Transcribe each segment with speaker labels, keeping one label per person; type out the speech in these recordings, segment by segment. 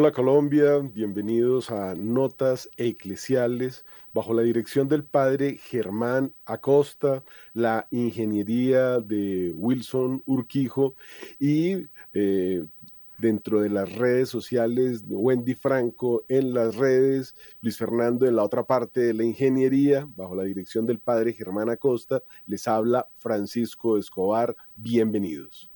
Speaker 1: Hola Colombia, bienvenidos a Notas Eclesiales. Bajo la dirección del padre Germán Acosta, la ingeniería de Wilson Urquijo y eh, dentro de las redes sociales, Wendy Franco en las redes, Luis Fernando en la otra parte de la ingeniería, bajo la dirección del padre Germán Acosta, les habla Francisco Escobar, bienvenidos.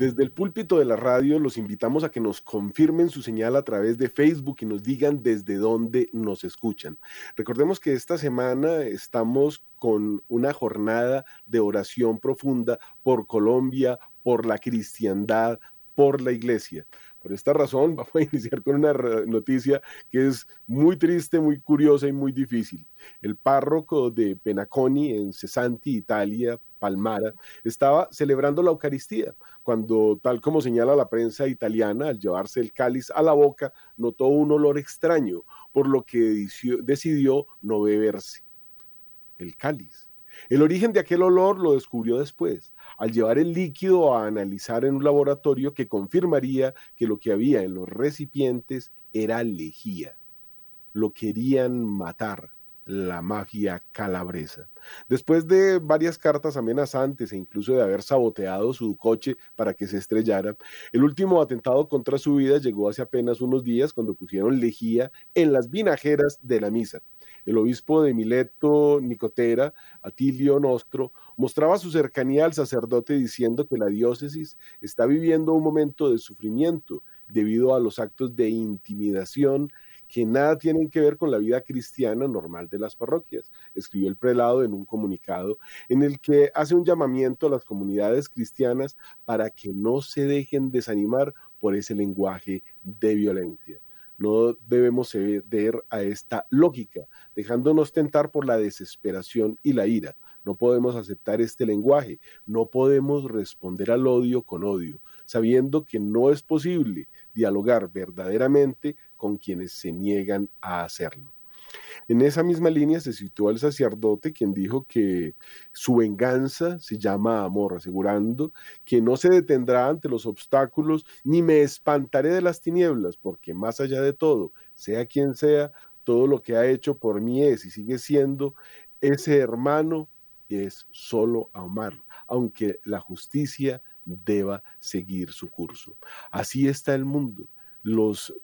Speaker 1: Desde el púlpito de la radio los invitamos a que nos confirmen su señal a través de Facebook y nos digan desde dónde nos escuchan. Recordemos que esta semana estamos con una jornada de oración profunda por Colombia, por la cristiandad, por la iglesia. Por esta razón, vamos a iniciar con una noticia que es muy triste, muy curiosa y muy difícil. El párroco de Penaconi, en Cesanti, Italia, Palmara, estaba celebrando la Eucaristía, cuando, tal como señala la prensa italiana, al llevarse el cáliz a la boca, notó un olor extraño, por lo que decidió no beberse el cáliz. El origen de aquel olor lo descubrió después, al llevar el líquido a analizar en un laboratorio que confirmaría que lo que había en los recipientes era lejía. Lo querían matar la mafia calabresa. Después de varias cartas amenazantes e incluso de haber saboteado su coche para que se estrellara, el último atentado contra su vida llegó hace apenas unos días cuando pusieron lejía en las vinajeras de la misa. El obispo de Mileto, Nicotera, Atilio Nostro, mostraba su cercanía al sacerdote diciendo que la diócesis está viviendo un momento de sufrimiento debido a los actos de intimidación que nada tienen que ver con la vida cristiana normal de las parroquias, escribió el prelado en un comunicado en el que hace un llamamiento a las comunidades cristianas para que no se dejen desanimar por ese lenguaje de violencia. No debemos ceder a esta lógica, dejándonos tentar por la desesperación y la ira. No podemos aceptar este lenguaje, no podemos responder al odio con odio, sabiendo que no es posible dialogar verdaderamente con quienes se niegan a hacerlo. En esa misma línea se situó el sacerdote quien dijo que su venganza se llama amor, asegurando que no se detendrá ante los obstáculos ni me espantaré de las tinieblas, porque más allá de todo, sea quien sea, todo lo que ha hecho por mí es y sigue siendo ese hermano es solo amar, aunque la justicia deba seguir su curso. Así está el mundo. Los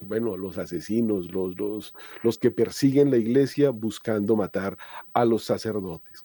Speaker 1: bueno, los asesinos, los, los, los que persiguen la iglesia buscando matar a los sacerdotes.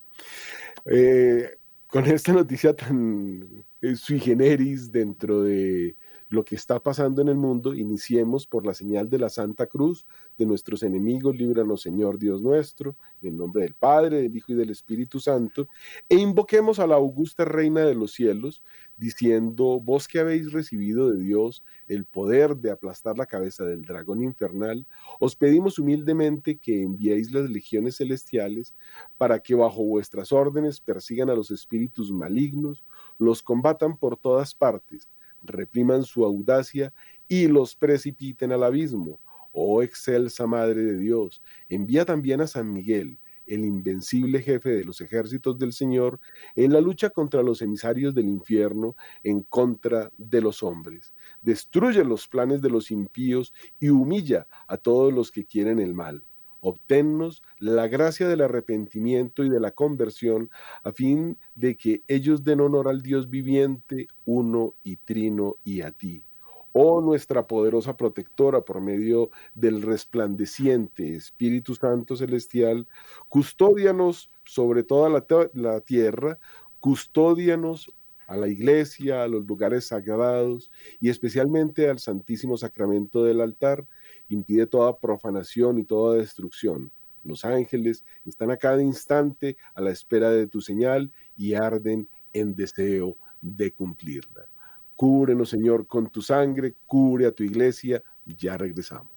Speaker 1: Eh, con esta noticia tan eh, sui generis dentro de lo que está pasando en el mundo, iniciemos por la señal de la Santa Cruz, de nuestros enemigos, líbranos Señor Dios nuestro, en el nombre del Padre, del Hijo y del Espíritu Santo, e invoquemos a la augusta Reina de los cielos, diciendo, vos que habéis recibido de Dios el poder de aplastar la cabeza del dragón infernal, os pedimos humildemente que enviéis las legiones celestiales para que bajo vuestras órdenes persigan a los espíritus malignos, los combatan por todas partes, repriman su audacia y los precipiten al abismo. Oh excelsa Madre de Dios, envía también a San Miguel, el invencible jefe de los ejércitos del Señor, en la lucha contra los emisarios del infierno, en contra de los hombres. Destruye los planes de los impíos y humilla a todos los que quieren el mal obténnos la gracia del arrepentimiento y de la conversión, a fin de que ellos den honor al Dios viviente, uno y trino y a ti. Oh nuestra poderosa protectora, por medio del resplandeciente Espíritu Santo Celestial, custódianos sobre toda la, la tierra, custódianos a la iglesia, a los lugares sagrados y especialmente al Santísimo Sacramento del altar, impide toda profanación y toda destrucción. Los ángeles están a cada instante a la espera de tu señal y arden en deseo de cumplirla. Cúbrenos, Señor, con tu sangre, cubre a tu iglesia. Ya regresamos.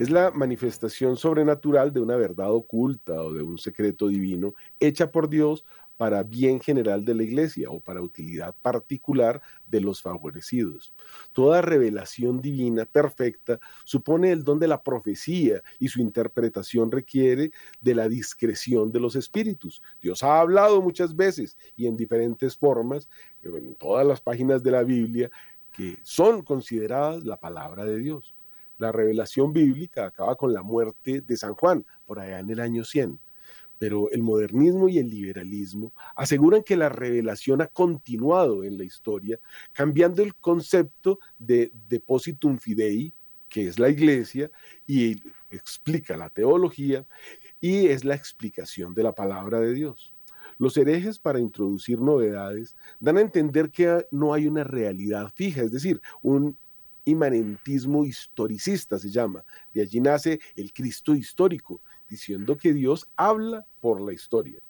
Speaker 1: Es la manifestación sobrenatural de una verdad oculta o de un secreto divino hecha por Dios para bien general de la iglesia o para utilidad particular de los favorecidos. Toda revelación divina perfecta supone el don de la profecía y su interpretación requiere de la discreción de los espíritus. Dios ha hablado muchas veces y en diferentes formas en todas las páginas de la Biblia que son consideradas la palabra de Dios. La revelación bíblica acaba con la muerte de San Juan por allá en el año 100 pero el modernismo y el liberalismo aseguran que la revelación ha continuado en la historia, cambiando el concepto de depositum fidei, que es la iglesia, y explica la teología, y es la explicación de la palabra de Dios. Los herejes, para introducir novedades, dan a entender que no hay una realidad fija, es decir, un inmanentismo historicista se llama. De allí nace el Cristo histórico, diciendo que Dios habla por la historia.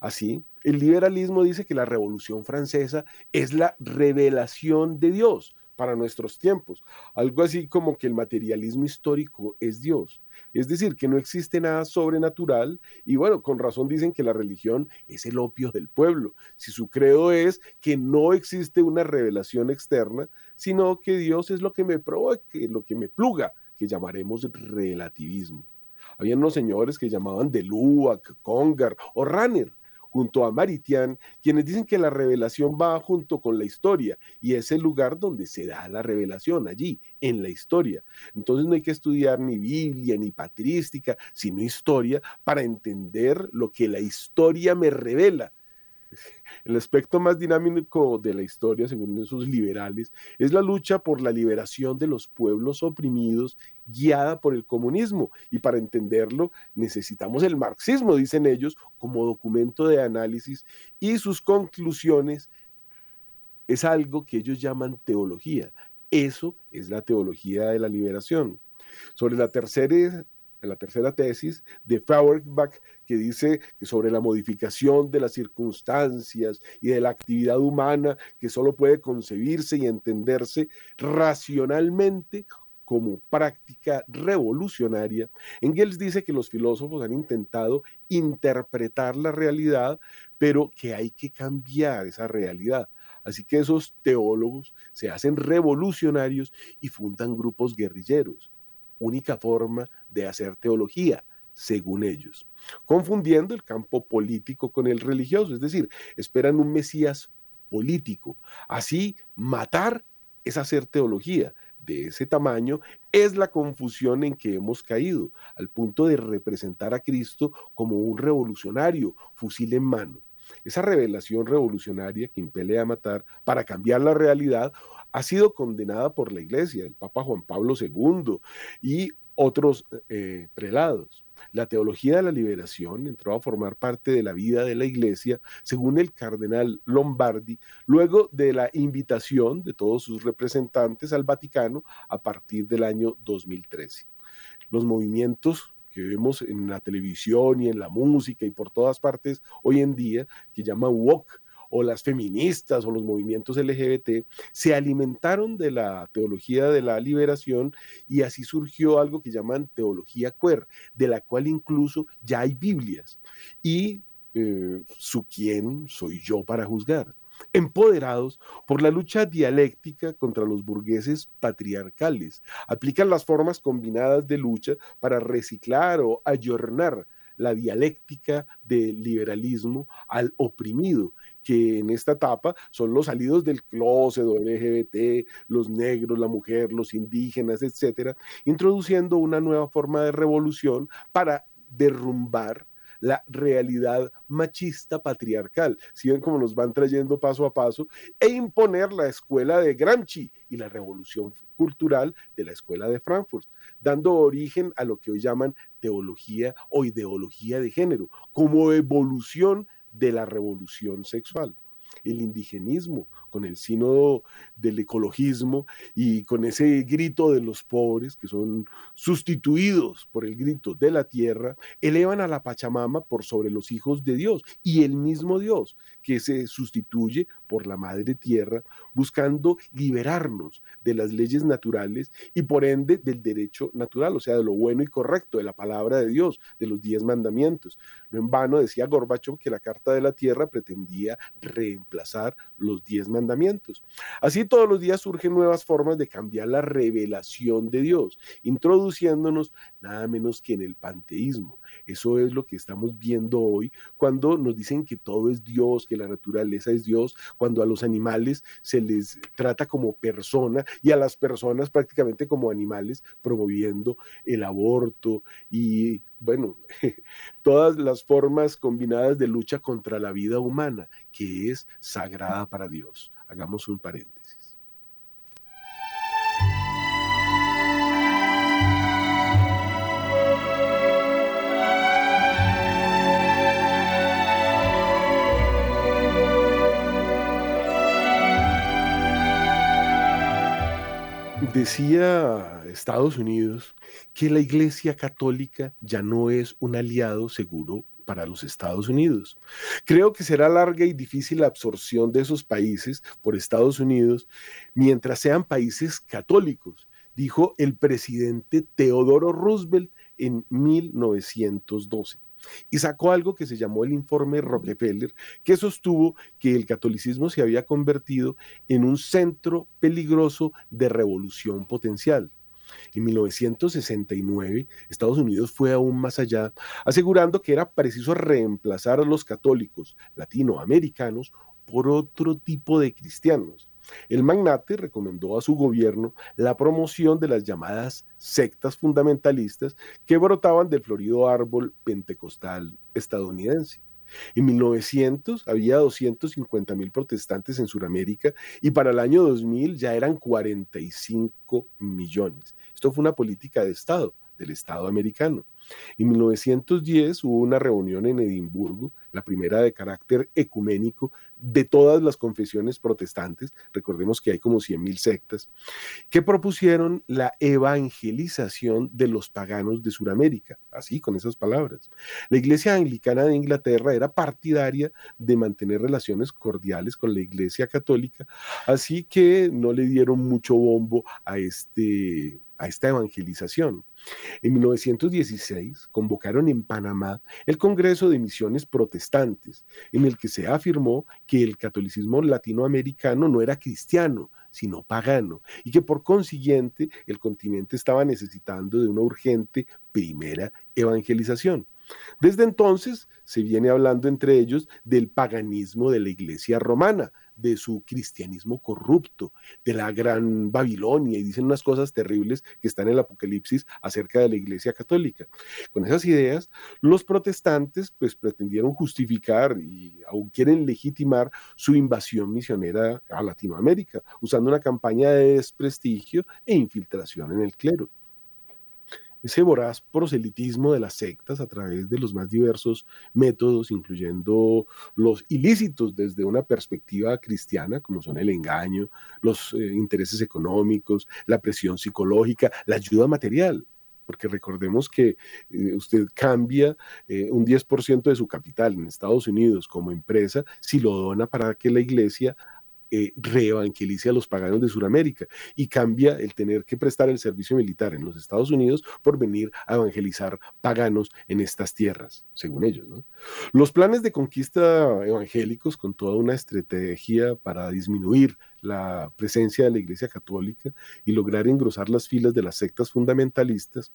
Speaker 1: Así, el liberalismo dice que la Revolución Francesa es la revelación de Dios para nuestros tiempos, algo así como que el materialismo histórico es Dios. Es decir, que no existe nada sobrenatural y bueno, con razón dicen que la religión es el opio del pueblo. Si su credo es que no existe una revelación externa, sino que Dios es lo que me provoque, lo que me pluga, que llamaremos relativismo. Había unos señores que llamaban de Luac, Congar o Ranner, junto a Maritian, quienes dicen que la revelación va junto con la historia y es el lugar donde se da la revelación, allí, en la historia. Entonces no hay que estudiar ni Biblia ni patrística, sino historia para entender lo que la historia me revela el aspecto más dinámico de la historia, según esos liberales, es la lucha por la liberación de los pueblos oprimidos guiada por el comunismo. Y para entenderlo necesitamos el marxismo, dicen ellos, como documento de análisis y sus conclusiones es algo que ellos llaman teología. Eso es la teología de la liberación. Sobre la tercera la tercera tesis de Feuerbach, que dice que sobre la modificación de las circunstancias y de la actividad humana que solo puede concebirse y entenderse racionalmente como práctica revolucionaria, Engels dice que los filósofos han intentado interpretar la realidad, pero que hay que cambiar esa realidad. Así que esos teólogos se hacen revolucionarios y fundan grupos guerrilleros única forma de hacer teología, según ellos, confundiendo el campo político con el religioso, es decir, esperan un Mesías político. Así, matar es hacer teología. De ese tamaño es la confusión en que hemos caído, al punto de representar a Cristo como un revolucionario, fusil en mano. Esa revelación revolucionaria que impele a matar para cambiar la realidad ha sido condenada por la Iglesia, el Papa Juan Pablo II y otros eh, prelados. La teología de la liberación entró a formar parte de la vida de la Iglesia, según el cardenal Lombardi, luego de la invitación de todos sus representantes al Vaticano a partir del año 2013. Los movimientos que vemos en la televisión y en la música y por todas partes hoy en día, que llaman woke, o las feministas o los movimientos LGBT se alimentaron de la teología de la liberación y así surgió algo que llaman teología queer, de la cual incluso ya hay Biblias. Y eh, su quién soy yo para juzgar empoderados por la lucha dialéctica contra los burgueses patriarcales. Aplican las formas combinadas de lucha para reciclar o ayornar la dialéctica del liberalismo al oprimido que en esta etapa son los salidos del closet o LGBT, los negros, la mujer, los indígenas, etcétera, introduciendo una nueva forma de revolución para derrumbar la realidad machista patriarcal, si ven cómo nos van trayendo paso a paso, e imponer la escuela de Gramsci y la revolución cultural de la escuela de Frankfurt, dando origen a lo que hoy llaman teología o ideología de género, como evolución de la revolución sexual. el indigenismo, con el sínodo del ecologismo y con ese grito de los pobres que son sustituidos por el grito de la tierra, elevan a la Pachamama por sobre los hijos de Dios y el mismo Dios que se sustituye por la madre tierra, buscando liberarnos de las leyes naturales y por ende del derecho natural, o sea, de lo bueno y correcto, de la palabra de Dios, de los diez mandamientos. No en vano decía Gorbachev que la Carta de la Tierra pretendía reemplazar los diez mandamientos. Así todos los días surgen nuevas formas de cambiar la revelación de Dios, introduciéndonos nada menos que en el panteísmo. Eso es lo que estamos viendo hoy cuando nos dicen que todo es Dios, que la naturaleza es Dios, cuando a los animales se les trata como persona y a las personas prácticamente como animales, promoviendo el aborto y bueno, todas las formas combinadas de lucha contra la vida humana, que es sagrada para Dios. Hagamos un paréntesis. Decía Estados Unidos que la Iglesia Católica ya no es un aliado seguro para los Estados Unidos. Creo que será larga y difícil la absorción de esos países por Estados Unidos mientras sean países católicos, dijo el presidente Teodoro Roosevelt en 1912 y sacó algo que se llamó el informe Rockefeller, que sostuvo que el catolicismo se había convertido en un centro peligroso de revolución potencial. En 1969, Estados Unidos fue aún más allá, asegurando que era preciso reemplazar a los católicos latinoamericanos por otro tipo de cristianos. El magnate recomendó a su gobierno la promoción de las llamadas sectas fundamentalistas que brotaban del florido árbol pentecostal estadounidense. En 1900 había 250 mil protestantes en Sudamérica y para el año 2000 ya eran 45 millones. Esto fue una política de Estado, del Estado americano. En 1910 hubo una reunión en Edimburgo, la primera de carácter ecuménico de todas las confesiones protestantes, recordemos que hay como 100.000 sectas, que propusieron la evangelización de los paganos de Sudamérica, así con esas palabras. La Iglesia Anglicana de Inglaterra era partidaria de mantener relaciones cordiales con la Iglesia Católica, así que no le dieron mucho bombo a este a esta evangelización. En 1916 convocaron en Panamá el Congreso de Misiones Protestantes, en el que se afirmó que el catolicismo latinoamericano no era cristiano, sino pagano, y que por consiguiente el continente estaba necesitando de una urgente primera evangelización. Desde entonces se viene hablando entre ellos del paganismo de la Iglesia romana, de su cristianismo corrupto, de la gran Babilonia, y dicen unas cosas terribles que están en el Apocalipsis acerca de la Iglesia Católica. Con esas ideas, los protestantes pues pretendieron justificar y aún quieren legitimar su invasión misionera a Latinoamérica, usando una campaña de desprestigio e infiltración en el clero ese voraz proselitismo de las sectas a través de los más diversos métodos, incluyendo los ilícitos desde una perspectiva cristiana, como son el engaño, los eh, intereses económicos, la presión psicológica, la ayuda material. Porque recordemos que eh, usted cambia eh, un 10% de su capital en Estados Unidos como empresa si lo dona para que la iglesia eh, reevangelice a los paganos de Sudamérica y cambia el tener que prestar el servicio militar en los Estados Unidos por venir a evangelizar paganos en estas tierras, según ellos. Los planes de conquista evangélicos con toda una estrategia para disminuir la presencia de la Iglesia Católica y lograr engrosar las filas de las sectas fundamentalistas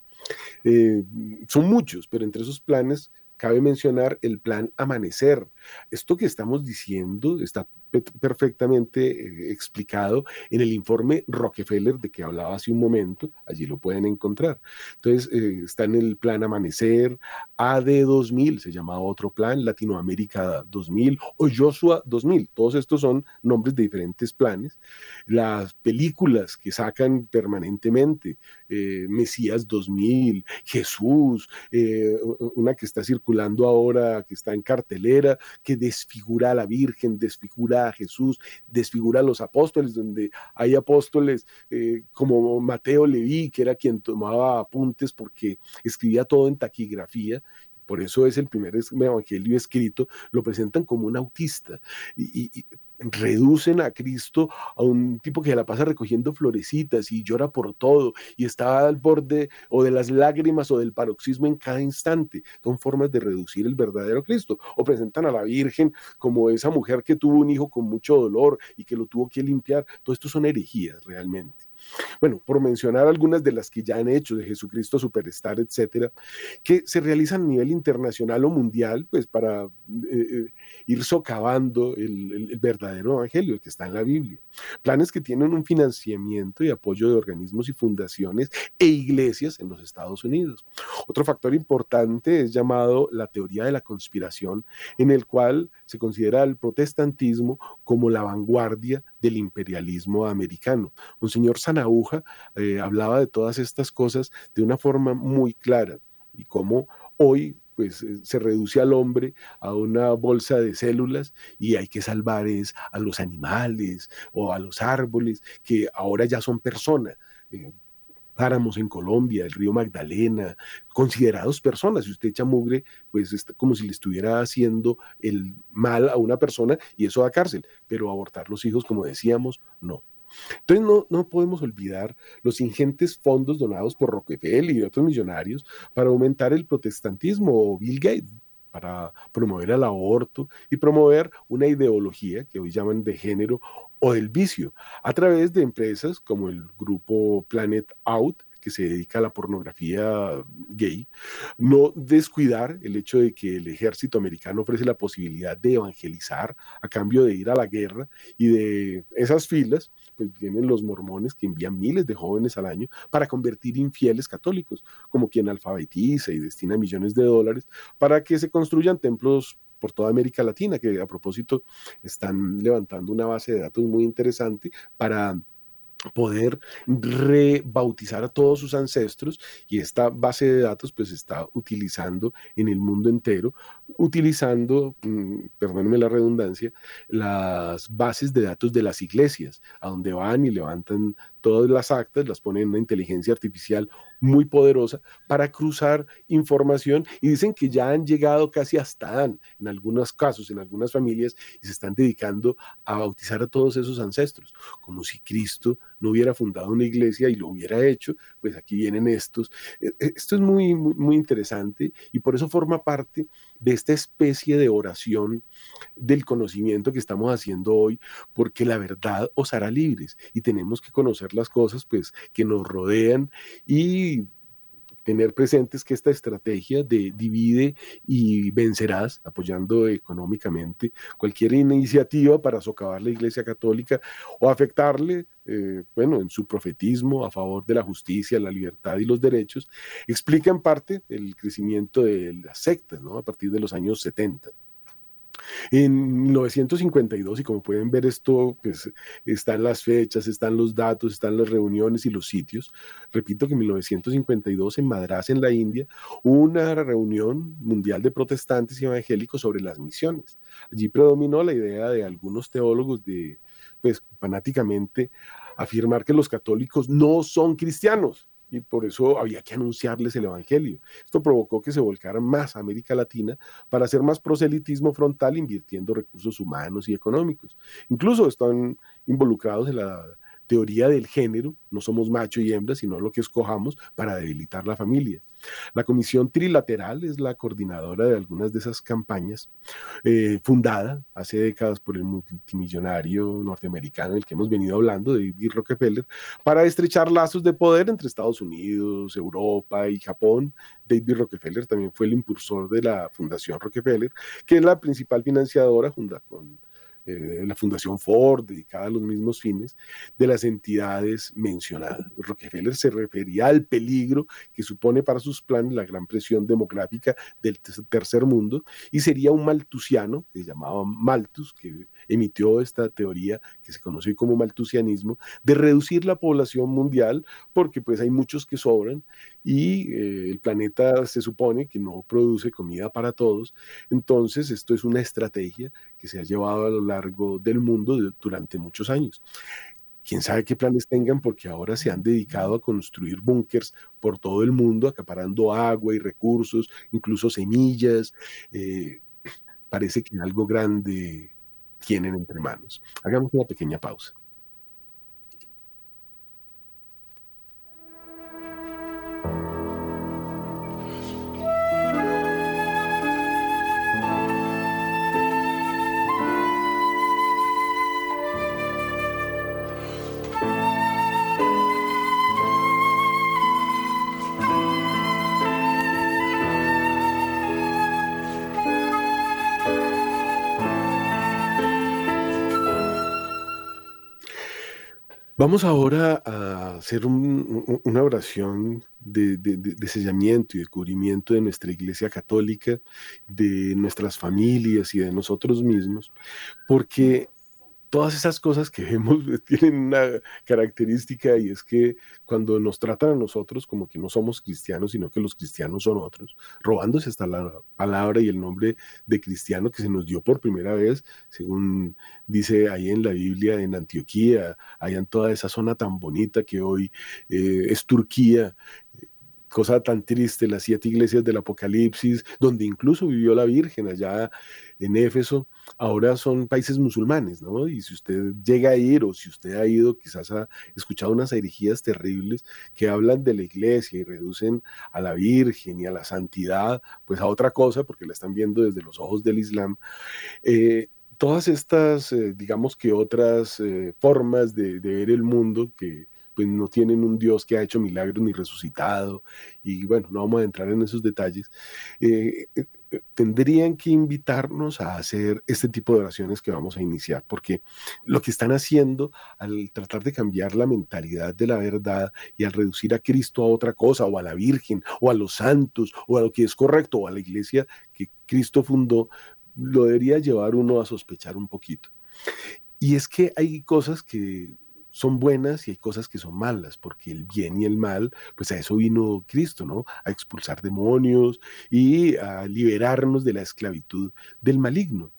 Speaker 1: eh, son muchos, pero entre esos planes cabe mencionar el plan Amanecer. Esto que estamos diciendo está perfectamente eh, explicado en el informe Rockefeller de que hablaba hace un momento, allí lo pueden encontrar. Entonces, eh, está en el plan Amanecer, AD 2000, se llama otro plan, Latinoamérica 2000 o Joshua 2000, todos estos son nombres de diferentes planes. Las películas que sacan permanentemente, eh, Mesías 2000, Jesús, eh, una que está circulando ahora, que está en cartelera, que desfigura a la Virgen, desfigura a Jesús, desfigura a los apóstoles, donde hay apóstoles eh, como Mateo Leví, que era quien tomaba apuntes porque escribía todo en taquigrafía, por eso es el primer evangelio escrito, lo presentan como un autista. Y, reducen a Cristo a un tipo que la pasa recogiendo florecitas y llora por todo y está al borde o de las lágrimas o del paroxismo en cada instante. Son formas de reducir el verdadero Cristo. O presentan a la Virgen como esa mujer que tuvo un hijo con mucho dolor y que lo tuvo que limpiar. Todo esto son herejías realmente. Bueno, por mencionar algunas de las que ya han hecho de Jesucristo Superstar, etcétera, que se realizan a nivel internacional o mundial, pues para eh, eh, ir socavando el, verdadero evangelio, el que está en la Biblia. Planes que tienen un financiamiento y apoyo de organismos y fundaciones e iglesias en los Estados Unidos. Otro factor importante es llamado la teoría de la conspiración, en el cual se considera el protestantismo como la vanguardia del imperialismo americano. Un señor Sanauja eh, hablaba de todas estas cosas de una forma muy clara y cómo hoy pues eh, se reduce al hombre a una bolsa de células y hay que salvar es a los animales o a los árboles que ahora ya son personas. Eh, páramos en Colombia, el río Magdalena, considerados personas. Si usted echa mugre, pues es como si le estuviera haciendo el mal a una persona y eso da cárcel. Pero abortar los hijos, como decíamos, no. Entonces no, no podemos olvidar los ingentes fondos donados por Rockefeller y otros millonarios para aumentar el protestantismo o Bill Gates para promover el aborto y promover una ideología que hoy llaman de género o del vicio, a través de empresas como el grupo Planet Out, que se dedica a la pornografía gay, no descuidar el hecho de que el ejército americano ofrece la posibilidad de evangelizar a cambio de ir a la guerra y de esas filas, pues vienen los mormones que envían miles de jóvenes al año para convertir infieles católicos, como quien alfabetiza y destina millones de dólares para que se construyan templos por toda América Latina, que a propósito están levantando una base de datos muy interesante para poder rebautizar a todos sus ancestros y esta base de datos pues está utilizando en el mundo entero, utilizando, mm, perdónenme la redundancia, las bases de datos de las iglesias, a donde van y levantan todas las actas, las ponen en una inteligencia artificial muy poderosa para cruzar información y dicen que ya han llegado casi hasta Dan en algunos casos, en algunas familias, y se están dedicando a bautizar a todos esos ancestros, como si Cristo no hubiera fundado una iglesia y lo hubiera hecho, pues aquí vienen estos. E, e, esto es muy, muy, muy interesante y por eso forma parte de esta especie de oración del conocimiento que estamos haciendo hoy, porque la verdad os hará libres y tenemos que conocer las cosas pues que nos rodean y tener presentes que esta estrategia de divide y vencerás, apoyando económicamente cualquier iniciativa para socavar la Iglesia Católica o afectarle, eh, bueno, en su profetismo a favor de la justicia, la libertad y los derechos, explica en parte el crecimiento de las sectas, ¿no? A partir de los años 70. En 1952, y como pueden ver esto, pues están las fechas, están los datos, están las reuniones y los sitios. Repito que en 1952 en Madras, en la India, una reunión mundial de protestantes y evangélicos sobre las misiones. Allí predominó la idea de algunos teólogos de, pues fanáticamente, afirmar que los católicos no son cristianos y por eso había que anunciarles el Evangelio. Esto provocó que se volcara más a América Latina para hacer más proselitismo frontal invirtiendo recursos humanos y económicos. Incluso están involucrados en la teoría del género, no somos macho y hembra, sino lo que escojamos para debilitar la familia. La Comisión Trilateral es la coordinadora de algunas de esas campañas, eh, fundada hace décadas por el multimillonario norteamericano del que hemos venido hablando, David Rockefeller, para estrechar lazos de poder entre Estados Unidos, Europa y Japón. David Rockefeller también fue el impulsor de la Fundación Rockefeller, que es la principal financiadora junto con eh, la Fundación Ford, dedicada a los mismos fines, de las entidades mencionadas. Rockefeller se refería al peligro que supone para sus planes la gran presión demográfica del tercer mundo y sería un maltusiano, que se llamaba Malthus, que emitió esta teoría que se conoce como maltusianismo, de reducir la población mundial porque pues hay muchos que sobran y eh, el planeta se supone que no produce comida para todos. Entonces, esto es una estrategia que se ha llevado a lo largo del mundo durante muchos años. Quién sabe qué planes tengan porque ahora se han dedicado a construir búnkers por todo el mundo, acaparando agua y recursos, incluso semillas. Eh, parece que algo grande tienen entre manos. Hagamos una pequeña pausa. Vamos ahora a hacer una oración de, de, sellamiento y de cubrimiento de nuestra Iglesia Católica, de nuestras familias y de nosotros mismos, porque todas esas cosas que vemos tienen una característica y es que cuando nos tratan a nosotros como que no somos cristianos, sino que los cristianos son otros, robándose hasta la palabra y el nombre de cristiano que se nos dio por primera vez, según dice ahí en la Biblia, en Antioquía, allá en toda esa zona tan bonita que hoy eh, es Turquía, cosa tan triste, las siete iglesias del Apocalipsis, donde incluso vivió la Virgen allá en Éfeso, ahora son países musulmanes, ¿no? Y si usted llega a ir o si usted ha ido, quizás ha escuchado unas herejías terribles que hablan de la iglesia y reducen a la Virgen y a la santidad, pues a otra cosa, porque la están viendo desde los ojos del Islam. Eh, todas estas, eh, digamos que otras eh, formas de, de ver el mundo que pues no tienen un Dios que ha hecho milagros ni resucitado, y bueno, no vamos a entrar en esos detalles, eh, eh, eh, tendrían que invitarnos a hacer este tipo de oraciones que vamos a iniciar, porque lo que están haciendo al tratar de cambiar la mentalidad de la verdad y al reducir a Cristo a otra cosa, o a la Virgen, o a los santos, o a lo que es correcto, o a la iglesia que Cristo fundó, lo debería llevar uno a sospechar un poquito. Y es que hay cosas que son buenas y hay cosas que son malas, porque el bien y el mal, pues a eso vino Cristo, ¿no? A expulsar demonios y a liberarnos de la esclavitud del maligno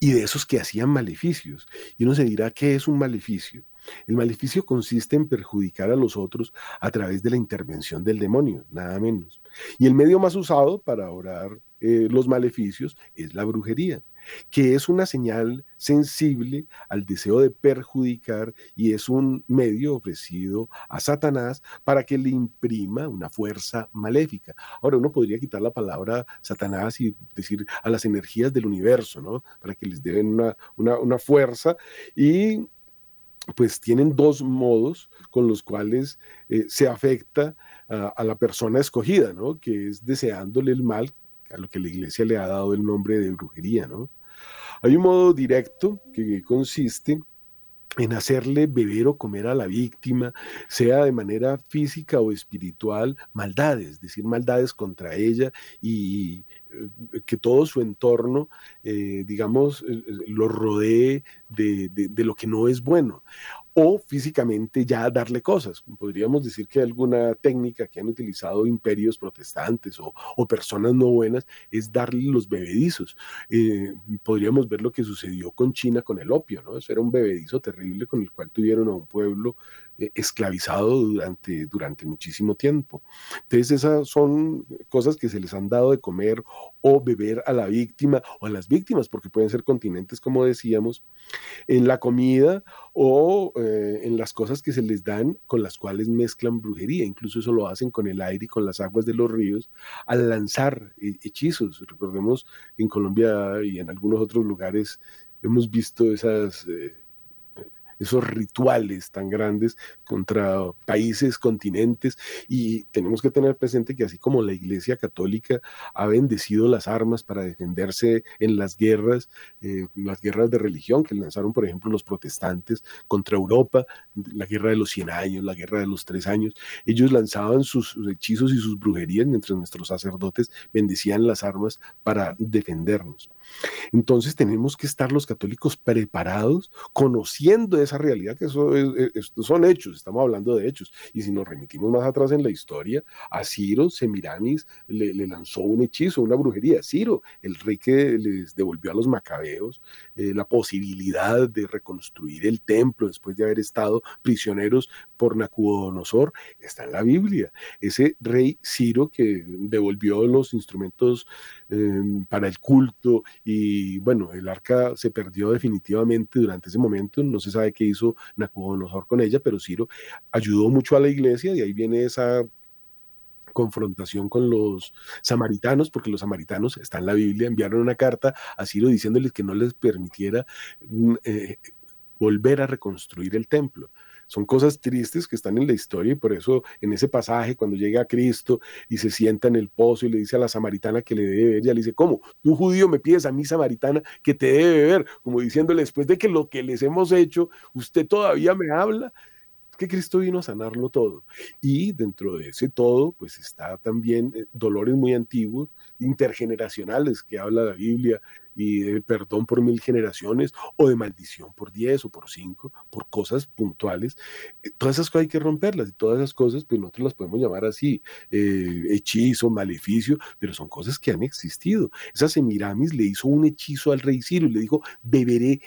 Speaker 1: y de esos que hacían maleficios. Y uno se dirá, ¿qué es un maleficio? El maleficio consiste en perjudicar a los otros a través de la intervención del demonio, nada menos. Y el medio más usado para orar eh, los maleficios es la brujería que es una señal sensible al deseo de perjudicar y es un medio ofrecido a Satanás para que le imprima una fuerza maléfica. Ahora uno podría quitar la palabra Satanás y decir a las energías del universo, ¿no? Para que les den una, fuerza y pues tienen dos modos con los cuales eh, se afecta a, la persona escogida, ¿no? Que es deseándole el mal, a lo que la iglesia le ha dado el nombre de brujería, ¿no? Hay un modo directo que consiste en hacerle beber o comer a la víctima, sea de manera física o espiritual, maldades, es decir, maldades contra ella y eh, que todo su entorno, eh, digamos, eh, lo rodee de, de, lo que no es bueno o físicamente ya darle cosas. Podríamos decir que alguna técnica que han utilizado imperios protestantes o, personas no buenas es darle los bebedizos. Eh, podríamos ver lo que sucedió con China con el opio, ¿no? Eso era un bebedizo terrible con el cual tuvieron a un pueblo esclavizado durante, durante muchísimo tiempo. Entonces esas son cosas que se les han dado de comer o beber a la víctima o a las víctimas, porque pueden ser continentes, como decíamos, en la comida o eh, en las cosas que se les dan con las cuales mezclan brujería. Incluso eso lo hacen con el aire y con las aguas de los ríos al lanzar hechizos. Recordemos en Colombia y en algunos otros lugares hemos visto esas... Eh, esos rituales tan grandes contra países, continentes, y tenemos que tener presente que así como la Iglesia Católica ha bendecido las armas para defenderse en las guerras, eh, las guerras de religión que lanzaron, por ejemplo, los protestantes contra Europa, la guerra de los 100 años, la guerra de los tres años, ellos lanzaban sus hechizos y sus brujerías mientras nuestros sacerdotes bendecían las armas para defendernos. Entonces tenemos que estar los católicos preparados, conociendo esa realidad, que eso son hechos, estamos hablando de hechos. Y si nos remitimos más atrás en la historia, a Ciro Semiramis le, lanzó un hechizo, una brujería. Ciro, el rey que les devolvió a los macabeos eh, la posibilidad de reconstruir el templo después de haber estado prisioneros por Nabucodonosor, está en la Biblia. Ese rey Ciro que devolvió los instrumentos em, para el culto y bueno, el arca se perdió definitivamente durante ese momento, no se sabe qué hizo Nabucodonosor con ella, pero Ciro ayudó mucho a la iglesia, y ahí viene esa confrontación con los samaritanos, porque los samaritanos, está en la Biblia, enviaron una carta a Ciro diciéndoles que no les permitiera mm, eh, volver a reconstruir el templo. Son cosas tristes que están en la historia y por eso en ese pasaje cuando llega Cristo y se sienta en el pozo y le dice a la samaritana que le debe beber, ella le dice, ¿cómo? Tú judío me pides a mí samaritana que te debe beber, como diciéndole después de que lo que les hemos hecho, usted todavía me habla que Cristo vino a sanarlo todo. Y dentro de ese todo, pues está también eh, dolores muy antiguos, intergeneracionales, que habla la Biblia, y de perdón por mil generaciones, o de maldición por diez o por cinco, por cosas puntuales. Eh, todas esas cosas hay que romperlas, y todas esas cosas, pues nosotros las podemos llamar así, eh, hechizo, maleficio, pero son cosas que han existido. Esa Semiramis le hizo un hechizo al rey Ciro y le dijo, beberé,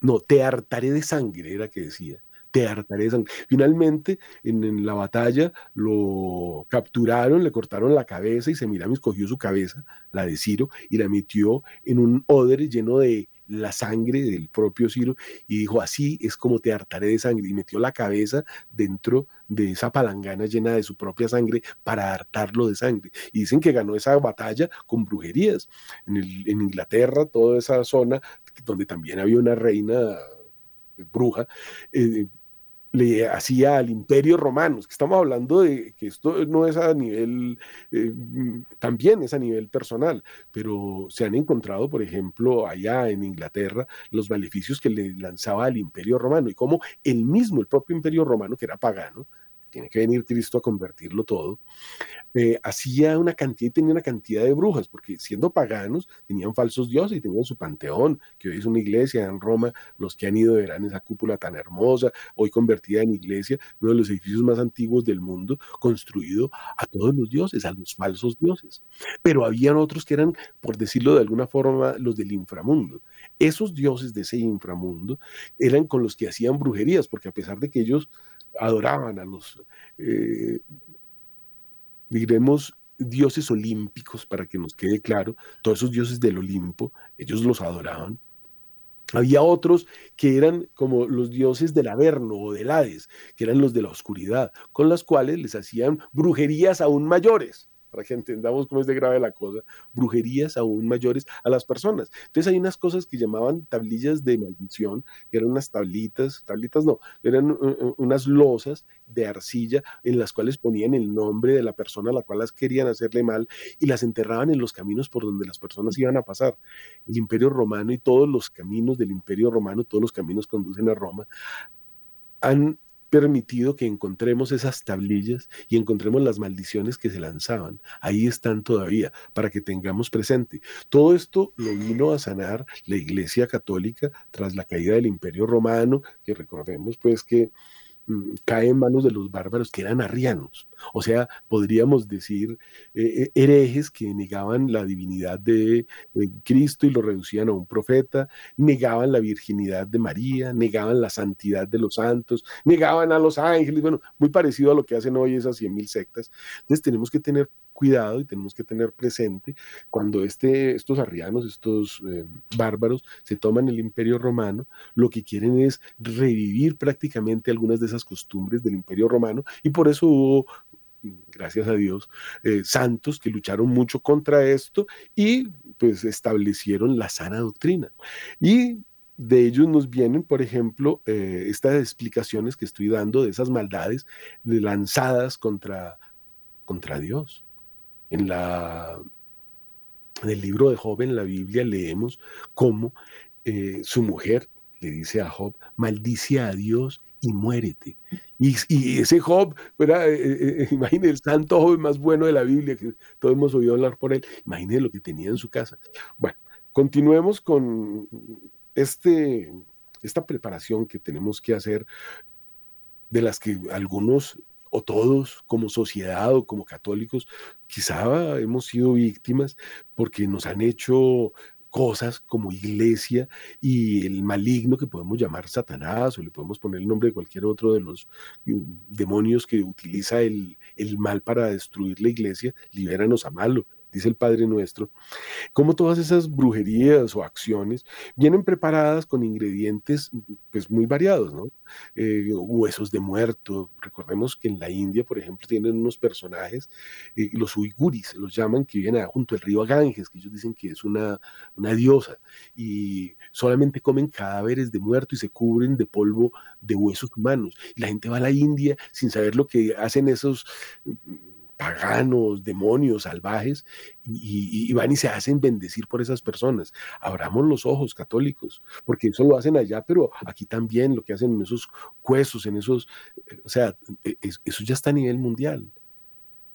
Speaker 1: no, te hartaré de sangre, era que decía te Finalmente, en, la batalla lo capturaron, le cortaron la cabeza y Semiramis cogió su cabeza, la de Ciro, y la metió en un odre lleno de la sangre del propio Ciro y dijo, así es como te hartaré de sangre. Y metió la cabeza dentro de esa palangana llena de su propia sangre para hartarlo de sangre. Y dicen que ganó esa batalla con brujerías. En, Inglaterra, toda esa zona donde también había una reina bruja, eh, le hacía al imperio romano, que estamos hablando de que esto no es a nivel, eh, también es a nivel personal, pero se han encontrado, por ejemplo, allá en Inglaterra, los maleficios que le lanzaba al imperio romano y cómo el mismo, el propio imperio romano, que era pagano, tiene que venir Cristo a convertirlo todo, eh, hacía una cantidad y tenía una cantidad de brujas, porque siendo paganos tenían falsos dioses y tenían su panteón, que hoy es una iglesia en Roma, los que han ido verán esa cúpula tan hermosa, hoy convertida en iglesia, uno de los edificios más antiguos del mundo, construido a todos los dioses, a los falsos dioses. Pero habían otros que eran, por decirlo de alguna forma, los del inframundo. Esos dioses de ese inframundo eran con los que hacían brujerías, porque a pesar de que ellos adoraban a los, eh, diremos, dioses olímpicos, para que nos quede claro, todos esos dioses del Olimpo, ellos los adoraban. Había otros que eran como los dioses del Averno o del Hades, que eran los de la oscuridad, con las cuales les hacían brujerías aún mayores para que entendamos cómo es de grave la cosa, brujerías aún mayores a las personas. Entonces hay unas cosas que llamaban tablillas de maldición, que eran unas tablitas, tablitas no, eran uh, uh, unas losas de arcilla en las cuales ponían el nombre de la persona a la cual las querían hacerle mal y las enterraban en los caminos por donde las personas iban a pasar. El imperio romano y todos los caminos del imperio romano, todos los caminos conducen a Roma, han permitido que encontremos esas tablillas y encontremos las maldiciones que se lanzaban. Ahí están todavía, para que tengamos presente. Todo esto lo vino a sanar la Iglesia Católica tras la caída del Imperio Romano, que recordemos pues que cae en manos de los bárbaros que eran arrianos, o sea, podríamos decir eh, eh, herejes que negaban la divinidad de, Cristo y lo reducían a un profeta, negaban la virginidad de María, negaban la santidad de los santos, negaban a los ángeles, bueno, muy parecido a lo que hacen hoy esas cien mil sectas. Entonces tenemos que tener cuidado y tenemos que tener presente cuando este, estos arrianos, estos eh, bárbaros se toman el imperio romano, lo que quieren es revivir prácticamente algunas de esas costumbres del imperio romano y por eso hubo gracias a Dios, eh, santos que lucharon mucho contra esto y pues establecieron la sana doctrina. Y de ellos nos vienen, por ejemplo, eh, estas explicaciones que estoy dando de esas maldades lanzadas contra, contra Dios. En, la, el libro de Job, en la Biblia, leemos cómo eh, su mujer le dice a Job, maldice a Dios y muérete. Y, ese Job, ¿verdad? Eh, imagine el santo Job más bueno de la Biblia, que todos hemos oído hablar por él, imagine lo que tenía en su casa. Bueno, continuemos con este, esta preparación que tenemos que hacer, de las que algunos o todos como sociedad o como católicos quizá hemos sido víctimas porque nos han hecho cosas como iglesia y el maligno que podemos llamar Satanás o le podemos poner el nombre de cualquier otro de los mm, demonios que utiliza el, el mal para destruir la iglesia, libéranos a malo dice el Padre Nuestro, como todas esas brujerías o acciones vienen preparadas con ingredientes pues muy variados, ¿no? Eh, huesos de muerto, recordemos que en la India, por ejemplo, tienen unos personajes, eh, los uiguris, los llaman, que viven junto al río Ganges, que ellos dicen que es una, una diosa, y solamente comen cadáveres de muerto y se cubren de polvo de huesos humanos. Y la gente va a la India sin saber lo que hacen esos paganos, demonios, salvajes, y, van y se hacen bendecir por esas personas. Abramos los ojos católicos, porque eso lo hacen allá, pero aquí también lo que hacen en esos huesos, en esos, eh, o sea, e, eso ya está a nivel mundial.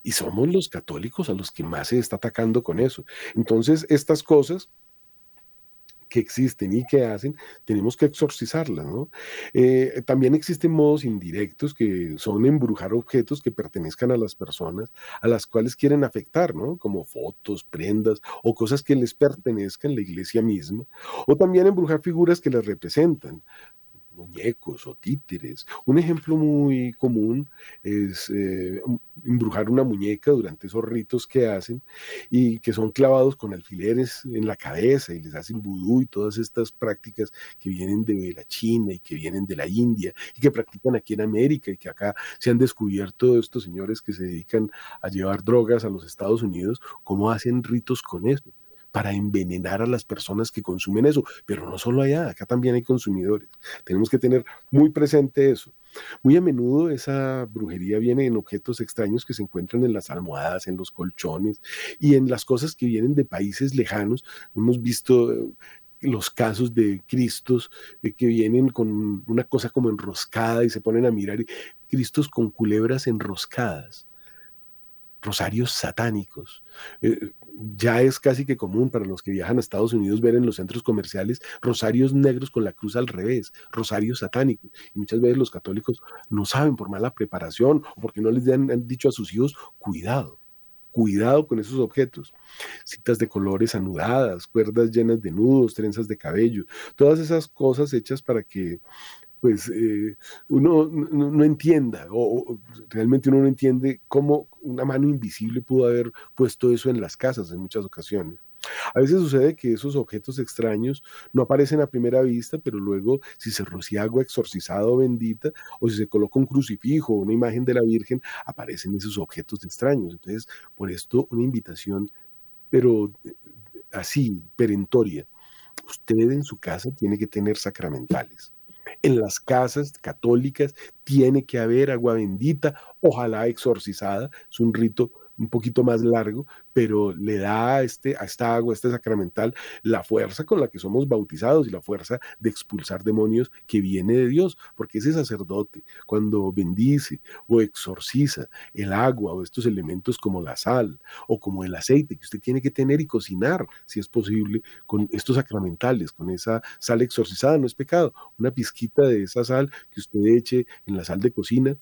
Speaker 1: Y somos los católicos a los que más se está atacando con eso. Entonces, estas cosas que existen y que hacen, tenemos que exorcizarlas, ¿no? Eh, también existen modos indirectos que son embrujar objetos que pertenezcan a las personas a las cuales quieren afectar, ¿no? Como fotos, prendas o cosas que les pertenezcan, la iglesia misma, o también embrujar figuras que las representan muñecos o títeres. Un ejemplo muy común es eh, embrujar una muñeca durante esos ritos que hacen y que son clavados con alfileres en la cabeza y les hacen vudú y todas estas prácticas que vienen de la China y que vienen de la India y que practican aquí en América y que acá se han descubierto estos señores que se dedican a llevar drogas a los Estados Unidos, cómo hacen ritos con eso para envenenar a las personas que consumen eso. Pero no solo allá, acá también hay consumidores. Tenemos que tener muy presente eso. Muy a menudo esa brujería viene en objetos extraños que se encuentran en las almohadas, en los colchones y en las cosas que vienen de países lejanos. Hemos visto los casos de Cristos eh, que vienen con una cosa como enroscada y se ponen a mirar, Cristos con culebras enroscadas rosarios satánicos. Eh, ya es casi que común para los que viajan a Estados Unidos ver en los centros comerciales rosarios negros con la cruz al revés, rosarios satánicos. Y muchas veces los católicos no saben por mala preparación o porque no les han, dicho a sus hijos, cuidado, cuidado con esos objetos. Citas de colores anudadas, cuerdas llenas de nudos, trenzas de cabello, todas esas cosas hechas para que pues eh, uno no, entienda o, realmente uno no entiende cómo una mano invisible pudo haber puesto eso en las casas en muchas ocasiones. A veces sucede que esos objetos extraños no aparecen a primera vista, pero luego si se rocía agua exorcizada o bendita, o si se coloca un crucifijo o una imagen de la Virgen, aparecen esos objetos extraños. Entonces, por esto una invitación, pero eh, así, perentoria. Usted en su casa tiene que tener sacramentales en las casas católicas tiene que haber agua bendita, ojalá exorcizada, es un rito un poquito más largo, pero le da a, este, a esta agua, a este sacramental, la fuerza con la que somos bautizados y la fuerza de expulsar demonios que viene de Dios, porque ese sacerdote, cuando bendice o exorciza el agua o estos elementos como la sal o como el aceite que usted tiene que tener y cocinar, si es posible, con estos sacramentales, con esa sal exorcizada, no es pecado, una pizquita de esa sal que usted eche en la sal de cocina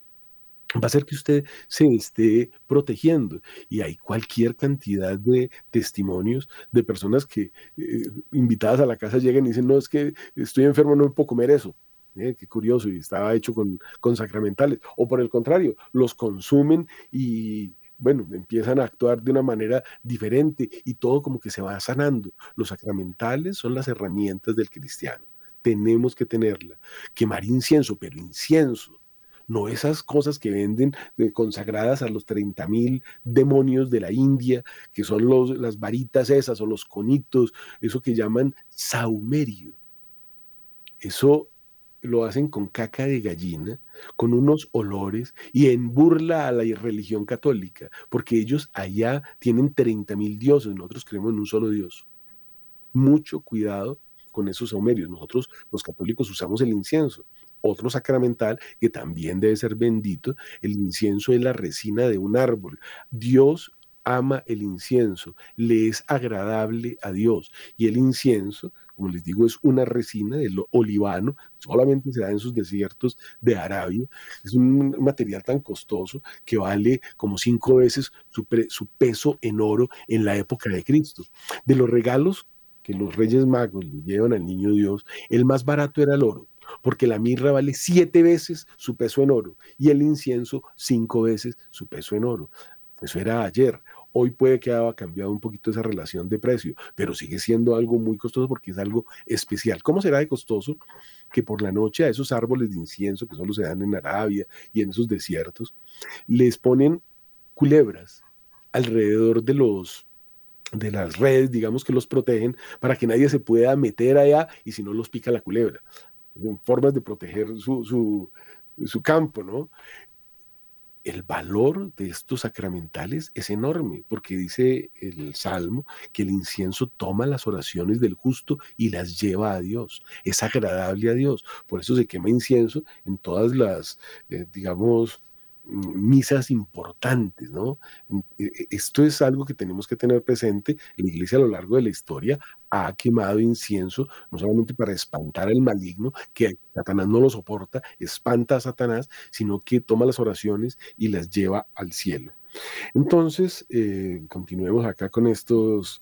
Speaker 1: va a hacer que usted se esté protegiendo. Y hay cualquier cantidad de testimonios de personas que eh, invitadas a la casa llegan y dicen, no, es que estoy enfermo, no puedo comer eso. Eh, qué curioso, y estaba hecho con, con sacramentales. O por el contrario, los consumen y bueno, empiezan a actuar de una manera diferente y todo como que se va sanando. Los sacramentales son las herramientas del cristiano. Tenemos que tenerla. Quemar incienso, pero incienso no esas cosas que venden consagradas a los 30 mil demonios de la India, que son los, las varitas esas o los conitos, eso que llaman saumerio. Eso lo hacen con caca de gallina, con unos olores y en burla a la religión católica, porque ellos allá tienen 30.000 dioses, nosotros creemos en un solo Dios. Mucho cuidado con esos saumerios. Nosotros los católicos usamos el incienso. Otro sacramental que también debe ser bendito, el incienso es la resina de un árbol. Dios ama el incienso, le es agradable a Dios. Y el incienso, como les digo, es una resina del olivano, solamente se da en sus desiertos de Arabia. Es un material tan costoso que vale como cinco veces su, peso en oro en la época de Cristo. De los regalos que los reyes magos le llevan al niño Dios, el más barato era el oro porque la mirra vale siete veces su peso en oro y el incienso cinco veces su peso en oro. Eso era ayer. Hoy puede que haya cambiado un poquito esa relación de precio, pero sigue siendo algo muy costoso porque es algo especial. ¿Cómo será de costoso que por la noche a esos árboles de incienso que solo se dan en Arabia y en esos desiertos, les ponen culebras alrededor de los de las redes, digamos que los protegen para que nadie se pueda meter allá y si no los pica la culebra. Formas de proteger su, su, campo, ¿no? el valor de estos sacramentales es enorme, porque dice el Salmo que el incienso toma las oraciones del justo y las lleva a Dios, es agradable a Dios, por eso se quema incienso en todas las, eh, digamos, misas importantes, ¿no? E, e, esto es algo que tenemos que tener presente. La iglesia a lo largo de la historia ha quemado incienso, no solamente para espantar al maligno, que Satanás no lo soporta, espanta a Satanás, sino que toma las oraciones y las lleva al cielo. Entonces, eh, continuemos acá con estos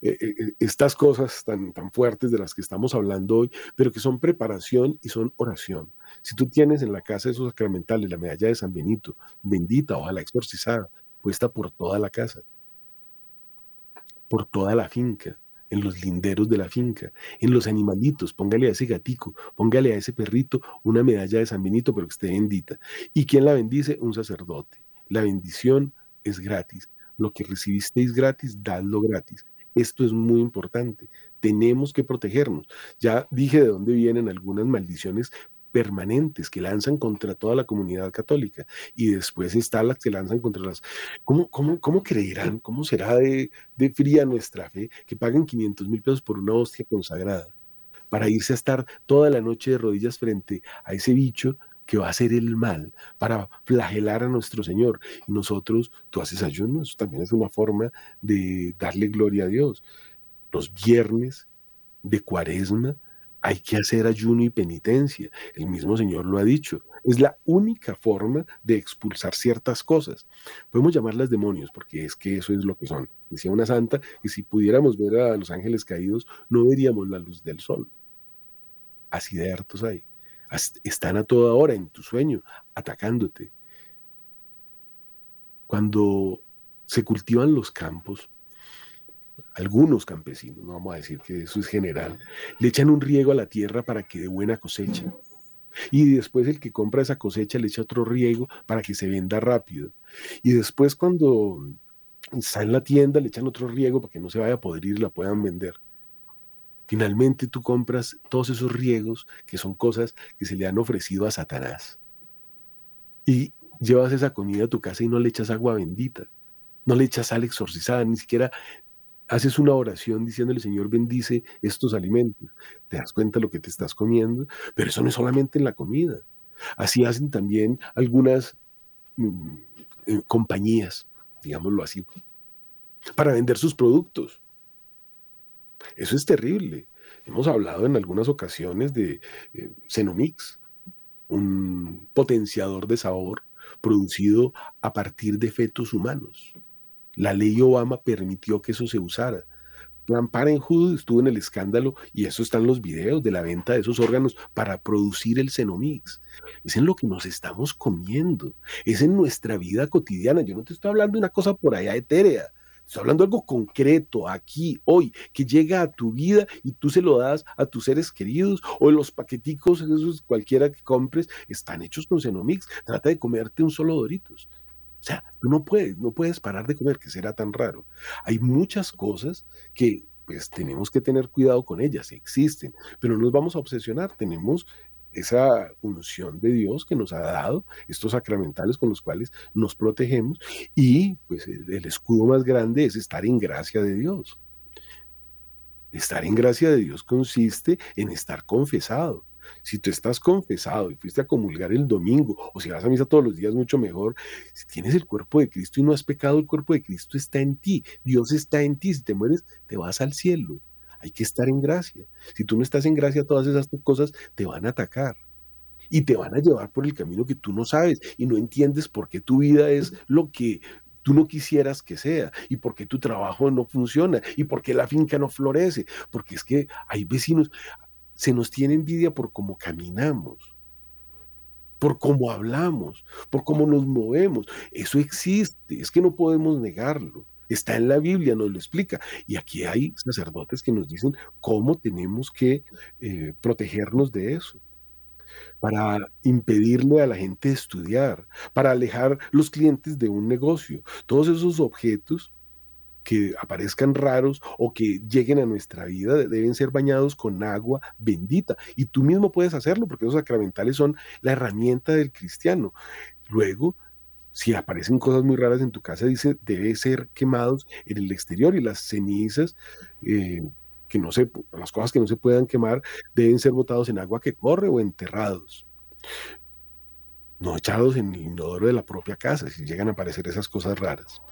Speaker 1: eh, eh, estas cosas tan, tan fuertes de las que estamos hablando hoy, pero que son preparación y son oración. Si tú tienes en la casa esos sacramentales la medalla de San Benito, bendita, ojalá exorcizada, puesta por toda la casa, por toda la finca, en los linderos de la finca, en los animalitos, póngale a ese gatico, póngale a ese perrito una medalla de San Benito, pero que esté bendita. ¿Y quién la bendice? Un sacerdote. La bendición es gratis. Lo que recibisteis gratis, dadlo gratis. Esto es muy importante. Tenemos que protegernos. Ya dije de dónde vienen algunas maldiciones permanentes que lanzan contra toda la comunidad católica y después están las que lanzan contra las... ¿Cómo, cómo, cómo creerán? ¿Cómo será de, de fría nuestra fe que paguen 500 mil pesos por una hostia consagrada? para irse a estar toda la noche de rodillas frente a ese bicho que va a hacer el mal para flagelar a nuestro Señor. Y nosotros, tú haces ayuno, eso también es una forma de darle gloria a Dios. Los viernes de cuaresma hay que hacer ayuno y penitencia. El mismo Señor lo ha dicho. Es la única forma de expulsar ciertas cosas. Podemos llamarlas demonios, porque es que eso es lo que son. Decía una santa que si pudiéramos ver a los ángeles caídos, no veríamos la luz del sol. Así de hartos hay están a toda hora en tu sueño, atacándote. Cuando se cultivan los campos, algunos campesinos, no vamos a decir que eso es general, le echan un riego a la tierra para que dé buena cosecha. Y después el que compra esa cosecha le echa otro riego para que se venda rápido. Y después cuando está en la tienda le echan otro riego para que no se vaya a podrir y la puedan vender. Finalmente tú compras todos esos riegos que son cosas que se le han ofrecido a Satanás. Y llevas esa comida a tu casa y no le echas agua bendita, no le echas sal exorcizada, ni siquiera haces una oración diciéndole, Señor, bendice estos alimentos. Te das cuenta de lo que te estás comiendo, pero eso no es solamente en la comida. Así hacen también algunas mm, eh, compañías, digámoslo así, para vender sus productos. Eso es terrible. Hemos hablado en algunas ocasiones de eh, Cenomix, un potenciador de sabor producido a partir de fetos humanos. La ley Obama permitió que eso se usara. Plan Parenthood estuvo en el escándalo y eso está en los videos de la venta de esos órganos para producir el Cenomix. Es en lo que nos estamos comiendo, es en nuestra vida cotidiana. Yo no te estoy hablando de una cosa por allá etérea. Estoy hablando de algo concreto, aquí, hoy, que llega a tu vida y tú se lo das a tus seres queridos, o los paqueticos, esos cualquiera que compres, están hechos con Cenomix. Trata de comerte un solo Doritos. O sea, no puedes, no puedes parar de comer, que será tan raro. Hay muchas cosas que pues tenemos que tener cuidado con ellas, existen, pero no nos vamos a obsesionar, tenemos esa unción de Dios que nos ha dado, estos sacramentales con los cuales nos protegemos, y pues el escudo más grande es estar en gracia de Dios. Estar en gracia de Dios consiste en estar confesado. Si tú estás confesado y fuiste a comulgar el domingo, o si vas a misa todos los días, mucho mejor. Si tienes el cuerpo de Cristo y no has pecado, el cuerpo de Cristo está en ti. Dios está en ti. Si te mueres, te vas al cielo. Hay que estar en gracia. Si tú no estás en gracia, todas esas cosas te van a atacar y te van a llevar por el camino que tú no sabes y no entiendes por qué tu vida es lo que tú no quisieras que sea y por qué tu trabajo no funciona y por qué la finca no florece, porque es que hay vecinos, se nos tiene envidia por cómo caminamos, por cómo hablamos, por cómo nos movemos. Eso existe, es que no podemos negarlo. Está en la Biblia, nos lo explica. Y aquí hay sacerdotes que nos dicen cómo tenemos que eh, protegernos de eso, para impedirle a la gente estudiar, para alejar los clientes de un negocio. Todos esos objetos que aparezcan raros o que lleguen a nuestra vida deben ser bañados con agua bendita. Y tú mismo puedes hacerlo porque esos sacramentales son la herramienta del cristiano. Luego, si aparecen cosas muy raras en tu casa, dice, debe ser quemados en el exterior y las cenizas, eh, que no se, las cosas que no se puedan quemar, deben ser botados en agua que corre o enterrados no echados en el inodoro de la propia casa, si llegan a aparecer esas cosas raras.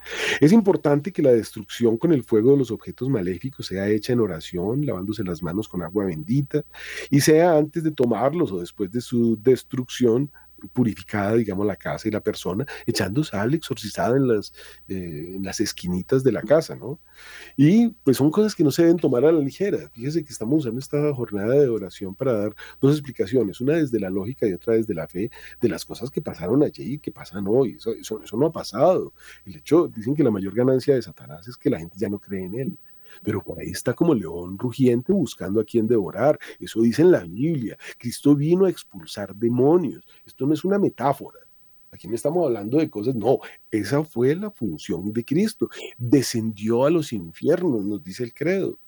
Speaker 1: Es importante que la destrucción con el fuego de los objetos maléficos sea hecha en oración, lavándose las manos con agua bendita, y sea antes de tomarlos o después de su destrucción, purificada, digamos, la casa y la persona, echando sal exorcizada en las, eh, en las esquinitas de la casa, ¿no? Y pues son cosas que no se deben tomar a la ligera. Fíjese que estamos usando esta jornada de oración para dar dos explicaciones, una desde la lógica y otra desde la fe, de las cosas que pasaron allí y que pasan hoy. Eso, eso no ha pasado. El hecho, dicen que la mayor ganancia de Satanás es que la gente ya no cree en él pero por ahí está como león rugiente buscando a quien devorar. Eso dice en la Biblia. Cristo vino a expulsar demonios. Esto no es una metáfora. Aquí no estamos hablando de cosas, no, esa fue la función de Cristo. Descendió a los infiernos, nos dice el credo.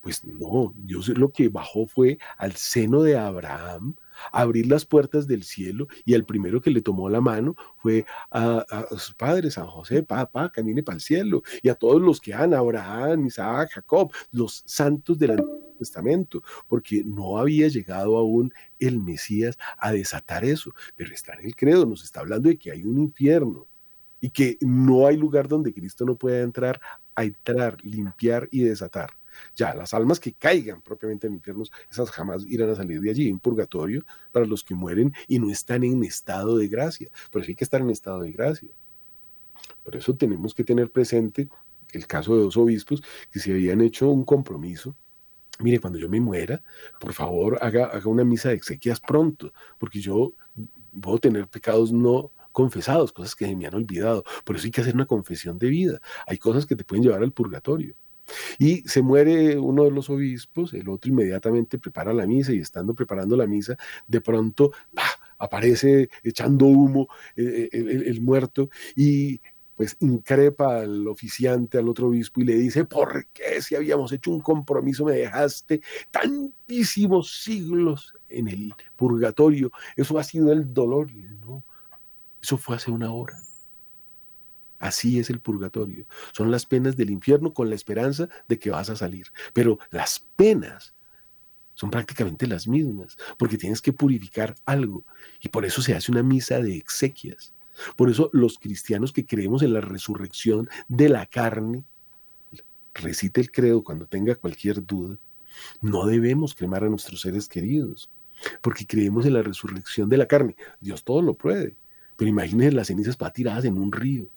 Speaker 1: Pues no, Dios lo que bajó fue al seno de Abraham, abrir las puertas del cielo y el primero que le tomó la mano fue a, a sus padres, a José, papá, camine para el cielo, y a todos los que han, Abraham, Isaac, Jacob, los santos del Antiguo Testamento, porque no había llegado aún el Mesías a desatar eso, pero está en el credo, nos está hablando de que hay un infierno y que no hay lugar donde Cristo no pueda entrar a entrar, limpiar y desatar. Ya, las almas que caigan propiamente en infiernos, esas jamás irán a salir de allí. Un purgatorio para los que mueren y no están en estado de gracia. Pero sí hay que estar en estado de gracia. Por eso tenemos que tener presente el caso de dos obispos que se habían hecho un compromiso. Mire, cuando yo me muera, por favor, haga, haga una misa de exequias pronto, porque yo puedo tener pecados no confesados, cosas que me han olvidado. Por eso hay que hacer una confesión de vida. Hay cosas que te pueden llevar al purgatorio. Y se muere uno de los obispos, el otro inmediatamente prepara la misa y estando preparando la misa, de pronto aparece echando humo eh, eh, el, el, muerto y pues increpa al oficiante, al otro obispo y le dice, ¿por qué si habíamos hecho un compromiso me dejaste tantísimos siglos en el purgatorio? Eso ha sido el dolor. no, eso fue hace una hora. Así es el purgatorio. Son las penas del infierno con la esperanza de que vas a salir. Pero las penas son prácticamente las mismas, porque tienes que purificar algo. Y por eso se hace una misa de exequias. Por eso los cristianos que creemos en la resurrección de la carne, recite el credo cuando tenga cualquier duda, no debemos cremar a nuestros seres queridos, porque creemos en la resurrección de la carne. Dios todo lo puede, pero imagínense las cenizas para tiradas en un río.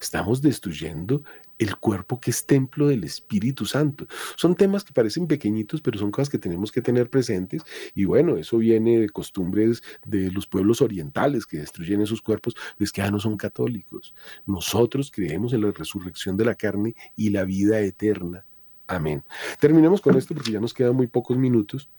Speaker 1: Estamos destruyendo el cuerpo que es templo del Espíritu Santo. Son temas que parecen pequeñitos, pero son cosas que tenemos que tener presentes. Y bueno, eso viene de costumbres de los pueblos orientales que destruyen esos cuerpos, pues que ya no son católicos. Nosotros creemos en la resurrección de la carne y la vida eterna. Amén. Terminemos con esto porque ya nos quedan muy pocos minutos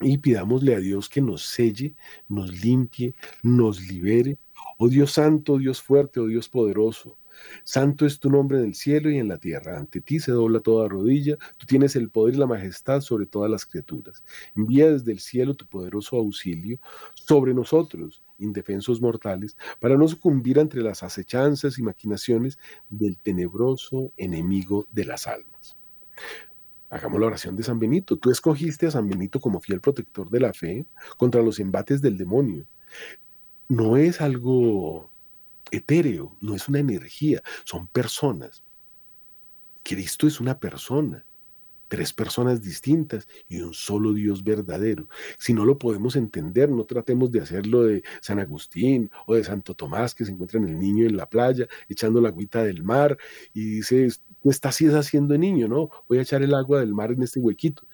Speaker 1: y pidámosle a Dios que nos selle, nos limpie, nos libere Oh Dios santo, Dios fuerte, oh Dios poderoso, Santo es tu nombre en el cielo y en la tierra. Ante ti se dobla toda rodilla. Tú tienes el poder y la majestad sobre todas las criaturas. Envía desde el cielo tu poderoso auxilio sobre nosotros, indefensos mortales, para no sucumbir ante las acechanzas y maquinaciones del tenebroso enemigo de las almas. Hagamos la oración de San Benito. Tú escogiste a San Benito como fiel protector de la fe contra los embates del demonio. No es algo etéreo, no es una energía, son personas. Cristo es una persona, tres personas distintas y un solo Dios verdadero. Si no lo podemos entender, no tratemos de hacerlo de San Agustín o de Santo Tomás, que se encuentra en el niño en la playa, echando la agüita del mar y dice, ¿qué estás haciendo niño? No, voy a echar el agua del mar en este huequito.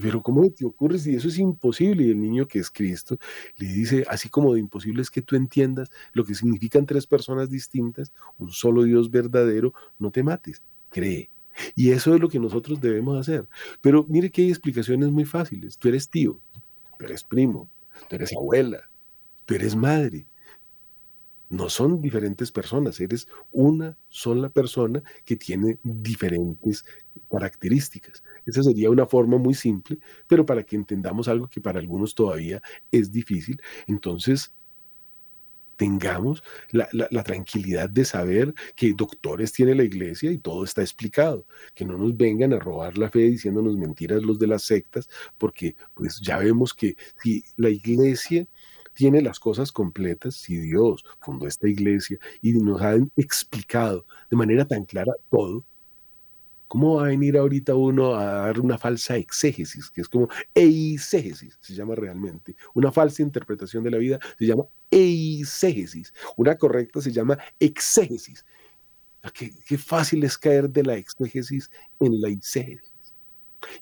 Speaker 1: Pero ¿cómo te ocurre si eso es imposible? Y el niño que es Cristo le dice, así como de imposible es que tú entiendas lo que significan tres personas distintas, un solo Dios verdadero, no te mates, cree. Y eso es lo que nosotros debemos hacer. Pero mire que hay explicaciones muy fáciles. Tú eres tío, tú eres primo, tú eres abuela, tú eres madre, no son diferentes personas, eres una sola persona que tiene diferentes características. Esa sería una forma muy simple, pero para que entendamos algo que para algunos todavía es difícil, entonces tengamos la, tranquilidad de saber que doctores tiene la iglesia y todo está explicado, que no nos vengan a robar la fe diciéndonos mentiras los de las sectas, porque pues ya vemos que si la iglesia tiene las cosas completas si Dios fundó esta iglesia y nos ha explicado de manera tan clara todo. ¿Cómo va a venir ahorita uno a dar una falsa exégesis, que es como eisegesis, se llama realmente? Una falsa interpretación de la vida se llama eisegesis. Una correcta se llama exégesis. Qué, qué fácil es caer de la exégesis en la eisegesis.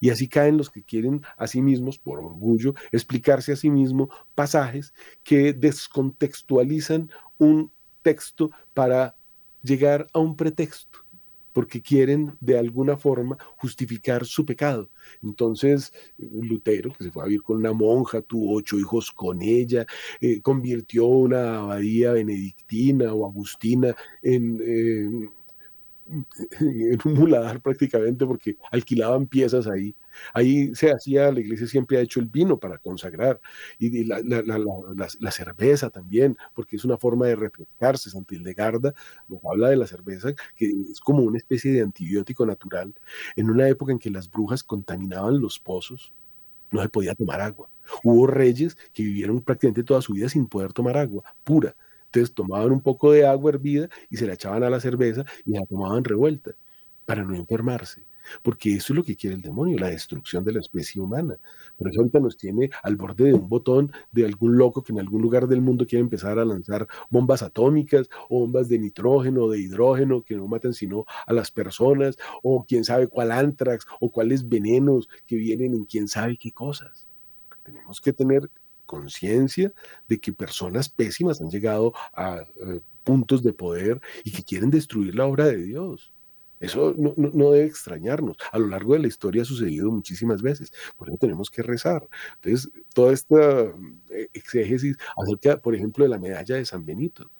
Speaker 1: Y así caen los que quieren a sí mismos, por orgullo, explicarse a sí mismos pasajes que descontextualizan un texto para llegar a un pretexto porque quieren de alguna forma justificar su pecado. Entonces, Lutero, que se fue a vivir con una monja, tuvo ocho hijos con ella, eh, convirtió una abadía benedictina o agustina en, en un muladar prácticamente porque alquilaban piezas ahí. Ahí se hacía, la iglesia siempre ha hecho el vino para consagrar y la, la, cerveza también, porque es una forma de refrescarse. Santa Hildegarda nos habla de la cerveza, que es como una especie de antibiótico natural. En una época en que las brujas contaminaban los pozos, no se podía tomar agua. Hubo reyes que vivieron prácticamente toda su vida sin poder tomar agua pura entonces tomaban un poco de agua hervida y se la echaban a la cerveza y la tomaban revuelta para no enfermarse. Porque eso es lo que quiere el demonio, la destrucción de la especie humana. Por eso ahorita nos tiene al borde de un botón de algún loco que en algún lugar del mundo quiere empezar a lanzar bombas atómicas o bombas de nitrógeno de hidrógeno que no matan sino a las personas, o quién sabe cuál antrax o cuáles venenos que vienen en quién sabe qué cosas. Tenemos que tener conciencia de que personas pésimas han llegado a eh, puntos de poder y que quieren destruir la obra de Dios. Eso no, no, debe extrañarnos. A lo largo de la historia ha sucedido muchísimas veces. Por eso tenemos que rezar. Entonces, toda esta eh, exégesis acerca, por ejemplo, de la medalla de San Benito.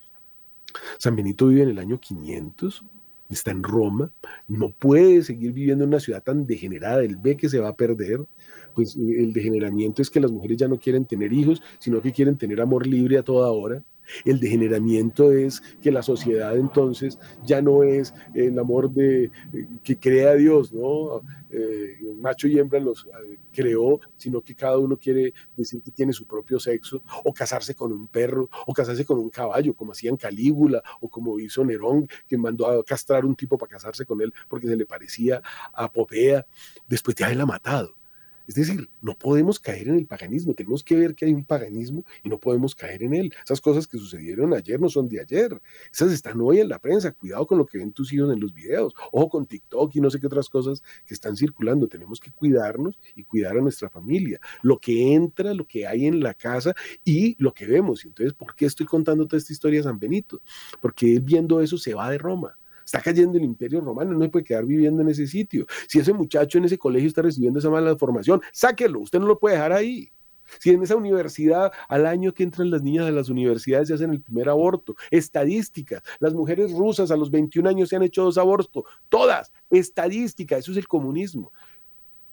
Speaker 1: San Benito vive en el año 500, está en Roma, no puede seguir viviendo en una ciudad tan degenerada, él ve que se va a perder, pues el degeneramiento es que las mujeres ya no quieren tener hijos, sino que quieren tener amor libre a toda hora. El degeneramiento es que la sociedad entonces ya no es el amor de eh, que crea Dios, ¿no? Eh, macho y hembra los eh, creó, sino que cada uno quiere decir que tiene su propio sexo, o casarse con un perro, o casarse con un caballo, como hacían Calígula, o como hizo Nerón, que mandó a castrar un tipo para casarse con él porque se le parecía a Popea, después de haberla matado. Es decir, no podemos caer en el paganismo, tenemos que ver que hay un paganismo y no podemos caer en él. Esas cosas que sucedieron ayer no son de ayer, esas están hoy en la prensa. Cuidado con lo que ven tus hijos en los videos, ojo con TikTok y no sé qué otras cosas que están circulando. Tenemos que cuidarnos y cuidar a nuestra familia, lo que entra, lo que hay en la casa y lo que vemos. Entonces, ¿por qué estoy contando toda esta historia de San Benito? Porque él viendo eso se va de Roma Está cayendo el imperio romano, no se puede quedar viviendo en ese sitio. Si ese muchacho en ese colegio está recibiendo esa mala formación, sáquelo, usted no lo puede dejar ahí. Si en esa universidad, al año que entran las niñas a las universidades, se hacen el primer aborto. Estadísticas. Las mujeres rusas a los 21 años se han hecho dos abortos. Todas. Estadística. Eso es el comunismo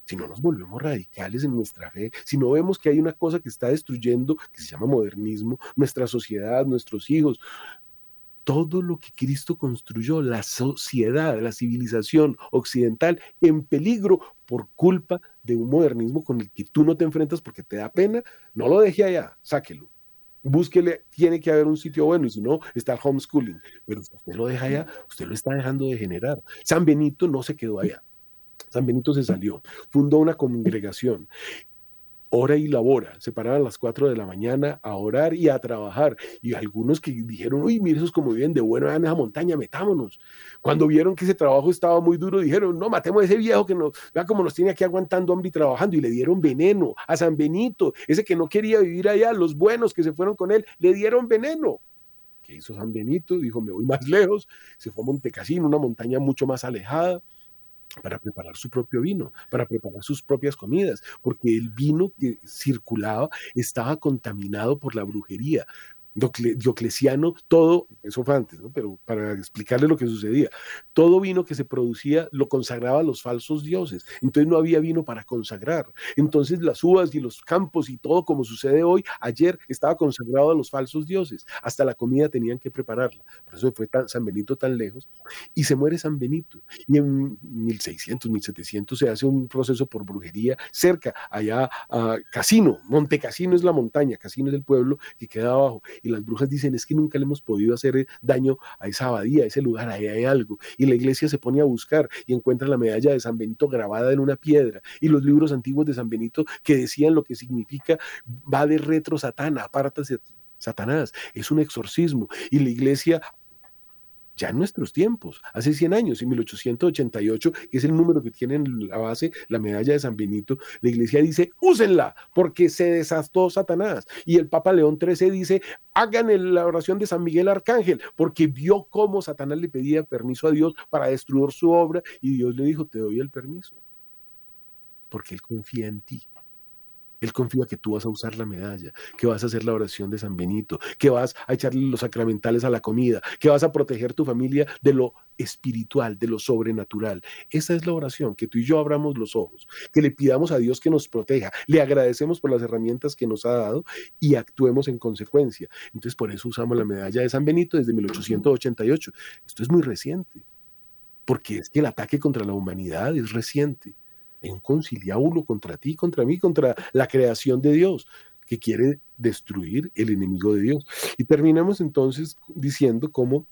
Speaker 1: si no nos volvemos radicales en nuestra fe, si no vemos que hay una cosa que está destruyendo, que se llama modernismo, nuestra sociedad, nuestros hijos, todo lo que Cristo construyó, la sociedad, la civilización occidental, en peligro por culpa de un modernismo con el que tú no te enfrentas porque te da pena, no lo deje allá, sáquelo. Búsquele, tiene que haber un sitio bueno y si no, está el homeschooling. Pero si usted lo deja allá, usted lo está dejando de generar. San Benito no se quedó allá. San Benito se salió, fundó una congregación hora y labora, se paraban a las 4 de la mañana a orar y a trabajar. Y algunos que dijeron, uy, mire, esos como viven de bueno en esa montaña, metámonos. Cuando vieron que ese trabajo estaba muy duro, dijeron, no, matemos a ese viejo que nos, vea como nos tiene aquí aguantando hambre y trabajando. Y le dieron veneno a San Benito, ese que no quería vivir allá, los buenos que se fueron con él, le dieron veneno. ¿Qué hizo San Benito? Dijo, me voy más lejos, se fue a Montecasino, una montaña mucho más alejada para preparar su propio vino, para preparar sus propias comidas, porque el vino que circulaba estaba contaminado por la brujería, Diocleciano, todo, eso fue antes, pero para explicarle lo que sucedía, todo vino que se producía lo consagraba a los falsos dioses, entonces no había vino para consagrar, entonces las uvas y los campos y todo como sucede hoy, ayer estaba consagrado a los falsos dioses, hasta la comida tenían que prepararla, por eso fue San Benito tan lejos, y se muere San Benito, y en 1600, 1700 se hace un proceso por brujería cerca, allá a Casino, Monte Casino es la montaña, Casino es el pueblo que queda abajo, y las brujas dicen es que nunca le hemos podido hacer eh, daño a esa abadía, a ese lugar, ahí hay algo. Y la iglesia se pone a buscar y encuentra la medalla de San Benito grabada en una piedra y los libros antiguos de San Benito que decían lo que significa va de retro satana, apártase Satanás, es un exorcismo y la iglesia ya en nuestros tiempos, hace 100 años, en 1888, que es el número que tiene en la base la medalla de San Benito, la iglesia dice, úsenla, porque se desastó Satanás. Y el Papa León XIII dice, hagan la oración de San Miguel Arcángel, porque vio cómo Satanás le pedía permiso a Dios para destruir su obra, y Dios le dijo, te doy el permiso, porque Él confía en ti. Él confía que tú vas a usar la medalla, que vas a hacer la oración de San Benito, que vas a echarle los sacramentales a la comida, que vas a proteger tu familia de lo espiritual, de lo sobrenatural. Esa es la oración, que tú y yo abramos los ojos, que le pidamos a Dios que nos proteja, le agradecemos por las herramientas que nos ha dado y actuemos en consecuencia. Entonces por eso usamos la medalla de San Benito desde 1888. Esto es muy reciente, porque es que el ataque contra la humanidad es reciente en un conciliábulo contra ti, contra mí, contra la creación de Dios, que quiere destruir el enemigo de Dios. Y terminamos entonces diciendo cómo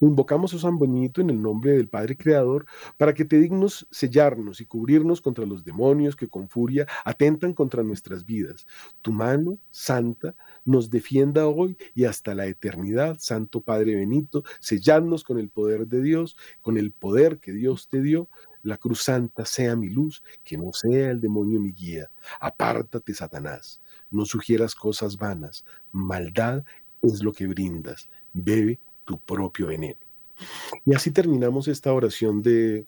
Speaker 1: invocamos a San Benito en el nombre del Padre Creador para que te dignos sellarnos y cubrirnos contra los demonios que con furia atentan contra nuestras vidas. Tu mano santa nos defienda hoy y hasta la eternidad, Santo Padre Benito, sellarnos con el poder de Dios, con el poder que Dios te dio, la cruz santa sea mi luz, que no sea el demonio mi guía. Apártate, Satanás, no sugieras cosas vanas, maldad es lo que brindas, bebe tu propio veneno. Y así terminamos esta oración de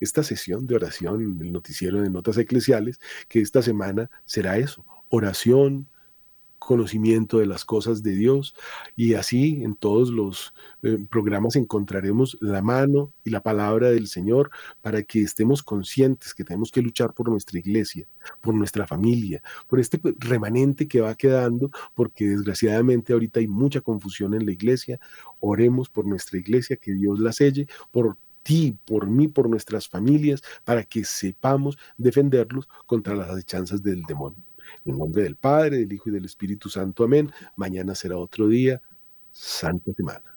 Speaker 1: esta sesión de oración del noticiero de notas eclesiales, que esta semana será eso, oración, conocimiento de las cosas de Dios y así en todos los eh, programas encontraremos la mano y la palabra del Señor para que estemos conscientes que tenemos que luchar por nuestra iglesia, por nuestra familia, por este remanente que va quedando, porque desgraciadamente ahorita hay mucha confusión en la iglesia. Oremos por nuestra iglesia, que Dios la selle, por ti, por mí, por nuestras familias, para que sepamos defenderlos contra las acechanzas del demonio. En nombre del Padre, del Hijo y del Espíritu Santo. Amén. Mañana será otro día. Santa semana.